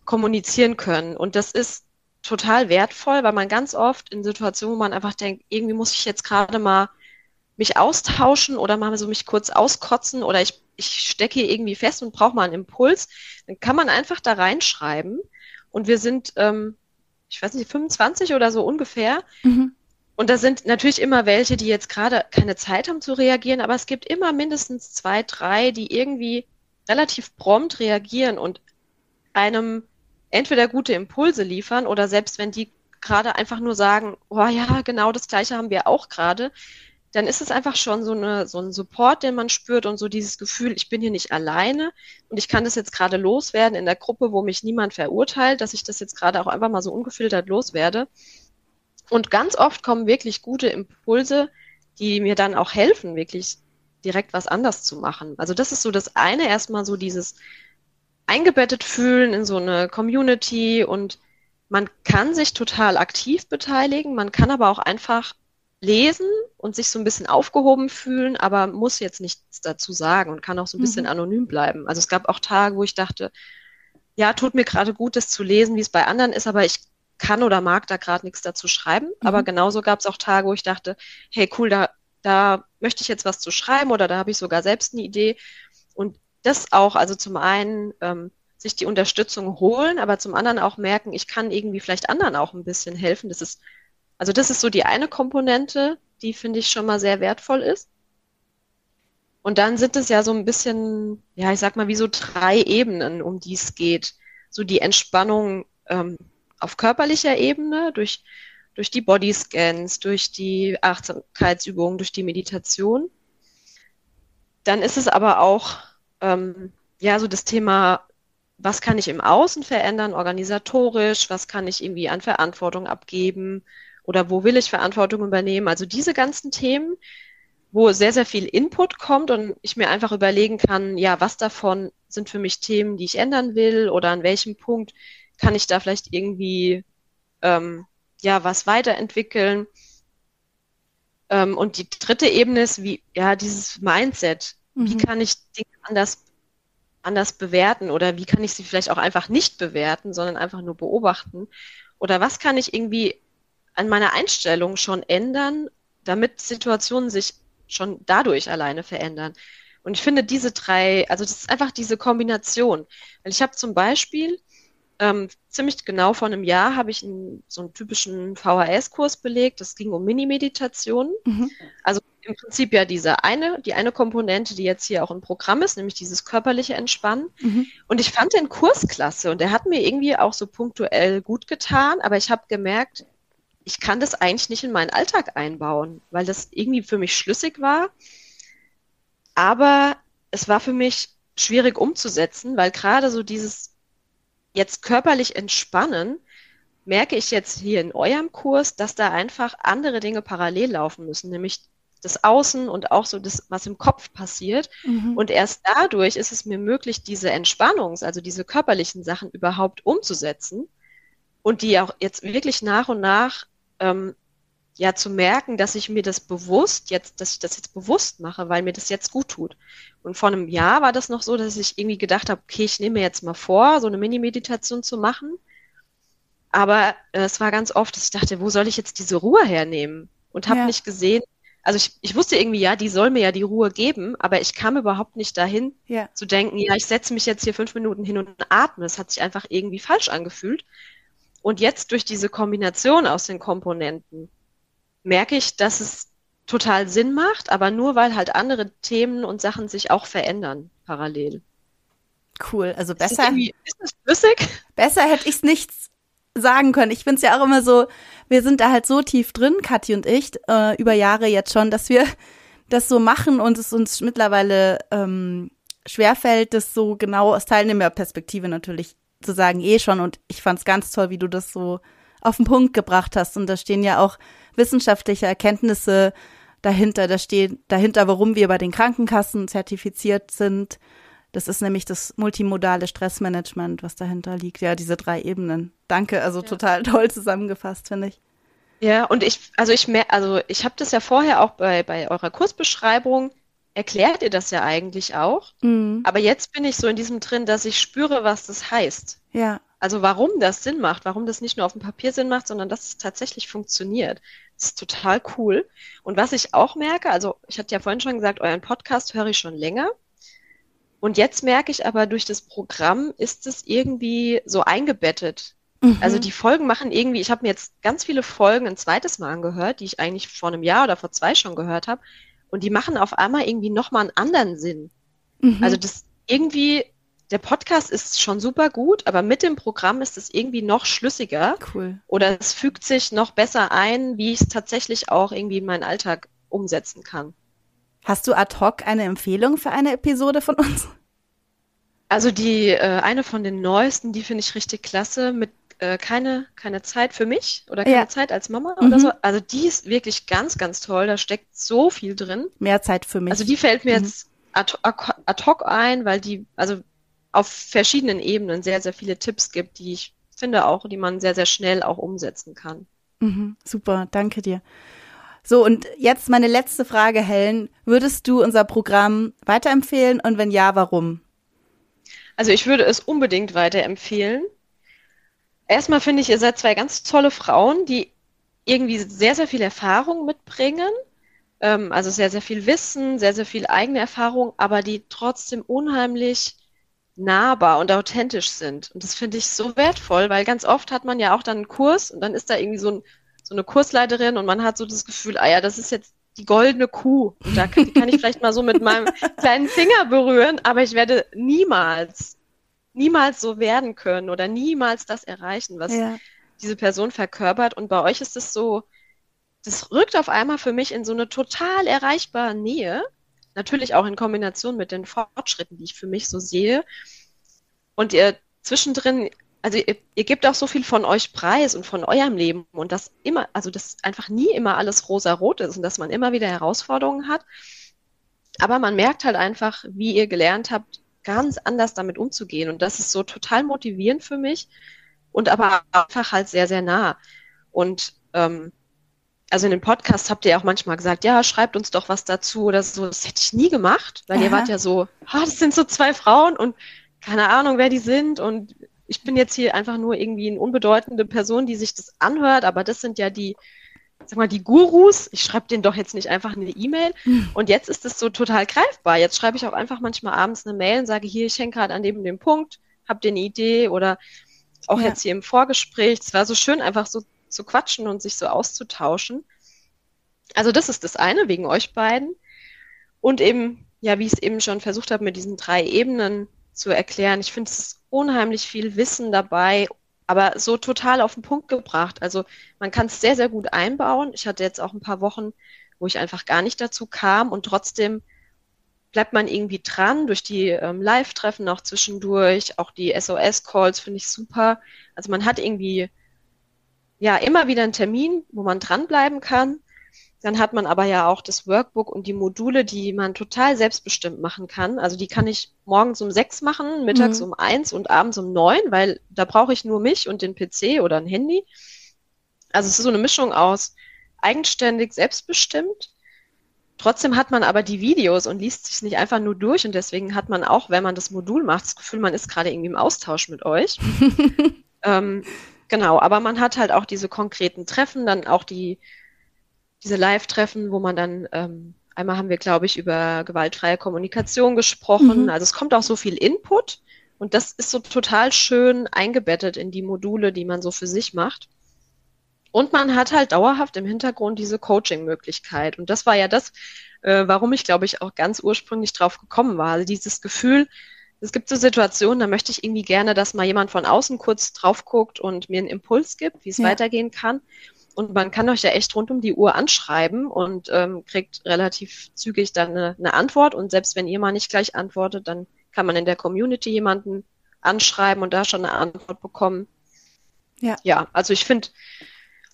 kommunizieren können. Und das ist total wertvoll, weil man ganz oft in Situationen, wo man einfach denkt, irgendwie muss ich jetzt gerade mal mich austauschen oder mal so mich kurz auskotzen oder ich, ich stecke hier irgendwie fest und brauche mal einen Impuls, dann kann man einfach da reinschreiben. Und wir sind, ähm, ich weiß nicht, 25 oder so ungefähr. Mhm. Und da sind natürlich immer welche, die jetzt gerade keine Zeit haben zu reagieren, aber es gibt immer mindestens zwei, drei, die irgendwie relativ prompt reagieren und einem entweder gute Impulse liefern oder selbst wenn die gerade einfach nur sagen, oh ja, genau das gleiche haben wir auch gerade, dann ist es einfach schon so, eine, so ein Support, den man spürt und so dieses Gefühl, ich bin hier nicht alleine und ich kann das jetzt gerade loswerden in der Gruppe, wo mich niemand verurteilt, dass ich das jetzt gerade auch einfach mal so ungefiltert loswerde. Und ganz oft kommen wirklich gute Impulse, die mir dann auch helfen, wirklich direkt was anders zu machen. Also das ist so das eine, erstmal so dieses eingebettet fühlen in so eine Community und man kann sich total aktiv beteiligen, man kann aber auch einfach lesen und sich so ein bisschen aufgehoben fühlen, aber muss jetzt nichts dazu sagen und kann auch so ein bisschen mhm. anonym bleiben. Also es gab auch Tage, wo ich dachte, ja, tut mir gerade gut, das zu lesen, wie es bei anderen ist, aber ich kann oder mag da gerade nichts dazu schreiben. Mhm. Aber genauso gab es auch Tage, wo ich dachte, hey cool, da, da möchte ich jetzt was zu schreiben oder da habe ich sogar selbst eine Idee. Und das auch, also zum einen ähm, sich die Unterstützung holen, aber zum anderen auch merken, ich kann irgendwie vielleicht anderen auch ein bisschen helfen. Das ist, also das ist so die eine Komponente, die finde ich schon mal sehr wertvoll ist. Und dann sind es ja so ein bisschen, ja, ich sag mal, wie so drei Ebenen, um die es geht. So die Entspannung ähm, auf körperlicher Ebene durch, durch die Bodyscans, durch die Achtsamkeitsübungen, durch die Meditation. Dann ist es aber auch ähm, ja so das Thema, was kann ich im Außen verändern, organisatorisch, was kann ich irgendwie an Verantwortung abgeben oder wo will ich Verantwortung übernehmen. Also diese ganzen Themen, wo sehr, sehr viel Input kommt und ich mir einfach überlegen kann, ja, was davon sind für mich Themen, die ich ändern will oder an welchem Punkt kann ich da vielleicht irgendwie ähm, ja was weiterentwickeln. Ähm, und die dritte Ebene ist wie ja dieses Mindset. Mhm. Wie kann ich Dinge anders anders bewerten oder wie kann ich sie vielleicht auch einfach nicht bewerten, sondern einfach nur beobachten? Oder was kann ich irgendwie an meiner Einstellung schon ändern, damit Situationen sich schon dadurch alleine verändern? Und ich finde diese drei, also das ist einfach diese Kombination. Weil ich habe zum Beispiel ähm, ziemlich genau vor einem Jahr habe ich einen, so einen typischen VHS-Kurs belegt. Das ging um Mini-Meditationen. Mhm. Also im Prinzip ja diese eine, die eine Komponente, die jetzt hier auch im Programm ist, nämlich dieses körperliche Entspannen. Mhm. Und ich fand den Kurs klasse und der hat mir irgendwie auch so punktuell gut getan, aber ich habe gemerkt, ich kann das eigentlich nicht in meinen Alltag einbauen, weil das irgendwie für mich schlüssig war. Aber es war für mich schwierig umzusetzen, weil gerade so dieses jetzt körperlich entspannen, merke ich jetzt hier in eurem Kurs, dass da einfach andere Dinge parallel laufen müssen, nämlich das Außen und auch so das, was im Kopf passiert. Mhm. Und erst dadurch ist es mir möglich, diese Entspannungs-, also diese körperlichen Sachen überhaupt umzusetzen und die auch jetzt wirklich nach und nach ähm, ja zu merken, dass ich mir das bewusst jetzt, dass ich das jetzt bewusst mache, weil mir das jetzt gut tut. Und vor einem Jahr war das noch so, dass ich irgendwie gedacht habe, okay, ich nehme mir jetzt mal vor, so eine Mini-Meditation zu machen. Aber äh, es war ganz oft, dass ich dachte, wo soll ich jetzt diese Ruhe hernehmen? Und habe ja. nicht gesehen, also ich, ich wusste irgendwie, ja, die soll mir ja die Ruhe geben, aber ich kam überhaupt nicht dahin ja. zu denken, ja, ich setze mich jetzt hier fünf Minuten hin und atme. Es hat sich einfach irgendwie falsch angefühlt. Und jetzt durch diese Kombination aus den Komponenten merke ich, dass es total Sinn macht, aber nur weil halt andere Themen und Sachen sich auch verändern parallel. Cool, also besser. Ist, ist das flüssig? Besser hätte ich es nicht sagen können. Ich finde es ja auch immer so, wir sind da halt so tief drin, Kathi und ich, äh, über Jahre jetzt schon, dass wir [laughs] das so machen und es uns mittlerweile ähm, schwerfällt, das so genau aus Teilnehmerperspektive natürlich zu sagen, eh schon. Und ich fand es ganz toll, wie du das so auf den Punkt gebracht hast. Und da stehen ja auch wissenschaftliche Erkenntnisse dahinter. Da steht dahinter, warum wir bei den Krankenkassen zertifiziert sind. Das ist nämlich das multimodale Stressmanagement, was dahinter liegt. Ja, diese drei Ebenen. Danke, also ja. total toll zusammengefasst, finde ich. Ja, und ich, also ich mehr, also ich habe das ja vorher auch bei, bei eurer Kursbeschreibung erklärt ihr das ja eigentlich auch. Mhm. Aber jetzt bin ich so in diesem drin, dass ich spüre, was das heißt. Ja. Also warum das Sinn macht, warum das nicht nur auf dem Papier Sinn macht, sondern dass es tatsächlich funktioniert. Das ist total cool. Und was ich auch merke, also ich hatte ja vorhin schon gesagt, euren Podcast höre ich schon länger. Und jetzt merke ich aber, durch das Programm ist es irgendwie so eingebettet. Mhm. Also die Folgen machen irgendwie, ich habe mir jetzt ganz viele Folgen ein zweites Mal angehört, die ich eigentlich vor einem Jahr oder vor zwei schon gehört habe. Und die machen auf einmal irgendwie nochmal einen anderen Sinn. Mhm. Also das irgendwie, der Podcast ist schon super gut, aber mit dem Programm ist es irgendwie noch schlüssiger. Cool. Oder es fügt sich noch besser ein, wie ich es tatsächlich auch irgendwie in meinen Alltag umsetzen kann. Hast du ad hoc eine Empfehlung für eine Episode von uns? Also die äh, eine von den neuesten, die finde ich richtig klasse mit äh, keine keine Zeit für mich oder keine ja. Zeit als Mama mhm. oder so. Also die ist wirklich ganz ganz toll. Da steckt so viel drin. Mehr Zeit für mich. Also die fällt mir mhm. jetzt ad, ad hoc ein, weil die also auf verschiedenen Ebenen sehr sehr viele Tipps gibt, die ich finde auch, die man sehr sehr schnell auch umsetzen kann. Mhm. Super, danke dir. So, und jetzt meine letzte Frage, Helen. Würdest du unser Programm weiterempfehlen und wenn ja, warum? Also ich würde es unbedingt weiterempfehlen. Erstmal finde ich, ihr seid zwei ganz tolle Frauen, die irgendwie sehr, sehr viel Erfahrung mitbringen. Ähm, also sehr, sehr viel Wissen, sehr, sehr viel eigene Erfahrung, aber die trotzdem unheimlich nahbar und authentisch sind. Und das finde ich so wertvoll, weil ganz oft hat man ja auch dann einen Kurs und dann ist da irgendwie so ein so eine Kursleiterin und man hat so das Gefühl, ah ja, das ist jetzt die goldene Kuh. Und da kann, kann ich vielleicht mal so mit meinem [laughs] kleinen Finger berühren, aber ich werde niemals, niemals so werden können oder niemals das erreichen, was ja. diese Person verkörpert. Und bei euch ist es so, das rückt auf einmal für mich in so eine total erreichbare Nähe. Natürlich auch in Kombination mit den Fortschritten, die ich für mich so sehe. Und ihr zwischendrin also ihr, ihr, gebt auch so viel von euch preis und von eurem Leben und das immer, also das einfach nie immer alles rosa-rot ist und dass man immer wieder Herausforderungen hat. Aber man merkt halt einfach, wie ihr gelernt habt, ganz anders damit umzugehen. Und das ist so total motivierend für mich und aber einfach halt sehr, sehr nah. Und ähm, also in den Podcasts habt ihr auch manchmal gesagt, ja, schreibt uns doch was dazu oder so. Das hätte ich nie gemacht, weil Aha. ihr wart ja so, ah, das sind so zwei Frauen und keine Ahnung, wer die sind und ich bin jetzt hier einfach nur irgendwie eine unbedeutende Person, die sich das anhört, aber das sind ja die, sag mal, die Gurus. Ich schreibe denen doch jetzt nicht einfach eine E-Mail. Hm. Und jetzt ist es so total greifbar. Jetzt schreibe ich auch einfach manchmal abends eine Mail und sage, hier, ich hänge gerade an dem dem Punkt, habt ihr eine Idee oder auch ja. jetzt hier im Vorgespräch. Es war so schön, einfach so zu quatschen und sich so auszutauschen. Also das ist das eine, wegen euch beiden. Und eben, ja, wie ich es eben schon versucht habe, mit diesen drei Ebenen zu erklären. Ich finde, es ist unheimlich viel Wissen dabei, aber so total auf den Punkt gebracht. Also man kann es sehr, sehr gut einbauen. Ich hatte jetzt auch ein paar Wochen, wo ich einfach gar nicht dazu kam und trotzdem bleibt man irgendwie dran durch die ähm, Live-Treffen auch zwischendurch, auch die SOS-Calls finde ich super. Also man hat irgendwie ja immer wieder einen Termin, wo man dranbleiben kann. Dann hat man aber ja auch das Workbook und die Module, die man total selbstbestimmt machen kann. Also die kann ich morgens um sechs machen, mittags mhm. um eins und abends um neun, weil da brauche ich nur mich und den PC oder ein Handy. Also es ist so eine Mischung aus eigenständig, selbstbestimmt. Trotzdem hat man aber die Videos und liest sich nicht einfach nur durch und deswegen hat man auch, wenn man das Modul macht, das Gefühl, man ist gerade irgendwie im Austausch mit euch. [laughs] ähm, genau, aber man hat halt auch diese konkreten Treffen, dann auch die diese Live-Treffen, wo man dann, ähm, einmal haben wir, glaube ich, über gewaltfreie Kommunikation gesprochen. Mhm. Also es kommt auch so viel Input und das ist so total schön eingebettet in die Module, die man so für sich macht. Und man hat halt dauerhaft im Hintergrund diese Coaching-Möglichkeit. Und das war ja das, äh, warum ich, glaube ich, auch ganz ursprünglich drauf gekommen war. Also dieses Gefühl, es gibt so Situationen, da möchte ich irgendwie gerne, dass mal jemand von außen kurz drauf guckt und mir einen Impuls gibt, wie es ja. weitergehen kann. Und man kann euch ja echt rund um die Uhr anschreiben und ähm, kriegt relativ zügig dann eine, eine Antwort. Und selbst wenn ihr mal nicht gleich antwortet, dann kann man in der Community jemanden anschreiben und da schon eine Antwort bekommen. Ja. Ja, also ich finde,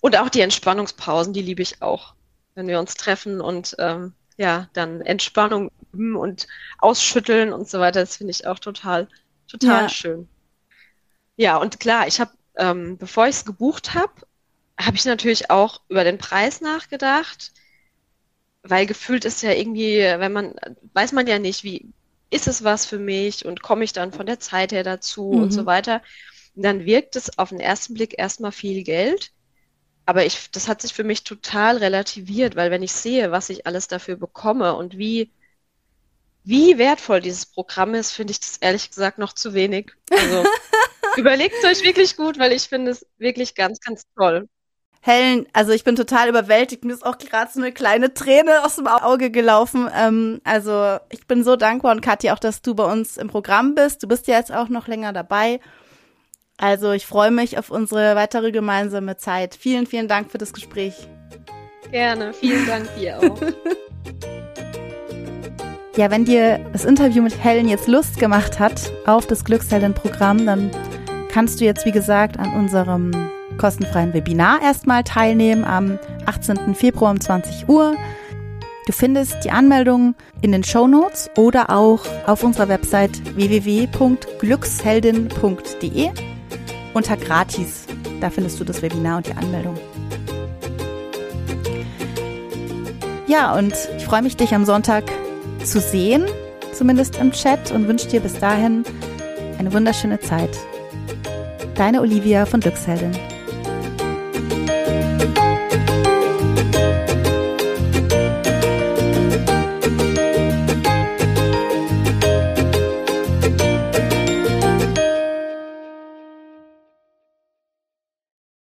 und auch die Entspannungspausen, die liebe ich auch, wenn wir uns treffen und ähm, ja, dann Entspannung üben und ausschütteln und so weiter. Das finde ich auch total, total ja. schön. Ja, und klar, ich habe, ähm, bevor ich es gebucht habe, habe ich natürlich auch über den Preis nachgedacht, weil gefühlt ist ja irgendwie, wenn man, weiß man ja nicht, wie ist es was für mich und komme ich dann von der Zeit her dazu mhm. und so mhm. weiter. Und dann wirkt es auf den ersten Blick erstmal viel Geld. Aber ich, das hat sich für mich total relativiert, weil wenn ich sehe, was ich alles dafür bekomme und wie, wie wertvoll dieses Programm ist, finde ich das ehrlich gesagt noch zu wenig. Also [laughs] überlegt euch wirklich gut, weil ich finde es wirklich ganz, ganz toll. Helen, also ich bin total überwältigt. Mir ist auch gerade so eine kleine Träne aus dem Auge gelaufen. Ähm, also ich bin so dankbar und Katja auch, dass du bei uns im Programm bist. Du bist ja jetzt auch noch länger dabei. Also ich freue mich auf unsere weitere gemeinsame Zeit. Vielen, vielen Dank für das Gespräch. Gerne, vielen Dank dir auch. [laughs] ja, wenn dir das Interview mit Helen jetzt Lust gemacht hat auf das Glückshelden-Programm, dann kannst du jetzt, wie gesagt, an unserem kostenfreien Webinar erstmal teilnehmen am 18. Februar um 20 Uhr. Du findest die Anmeldung in den Show Notes oder auch auf unserer Website www.glücksheldin.de unter gratis. Da findest du das Webinar und die Anmeldung. Ja, und ich freue mich, dich am Sonntag zu sehen, zumindest im Chat und wünsche dir bis dahin eine wunderschöne Zeit. Deine Olivia von Glücksheldin.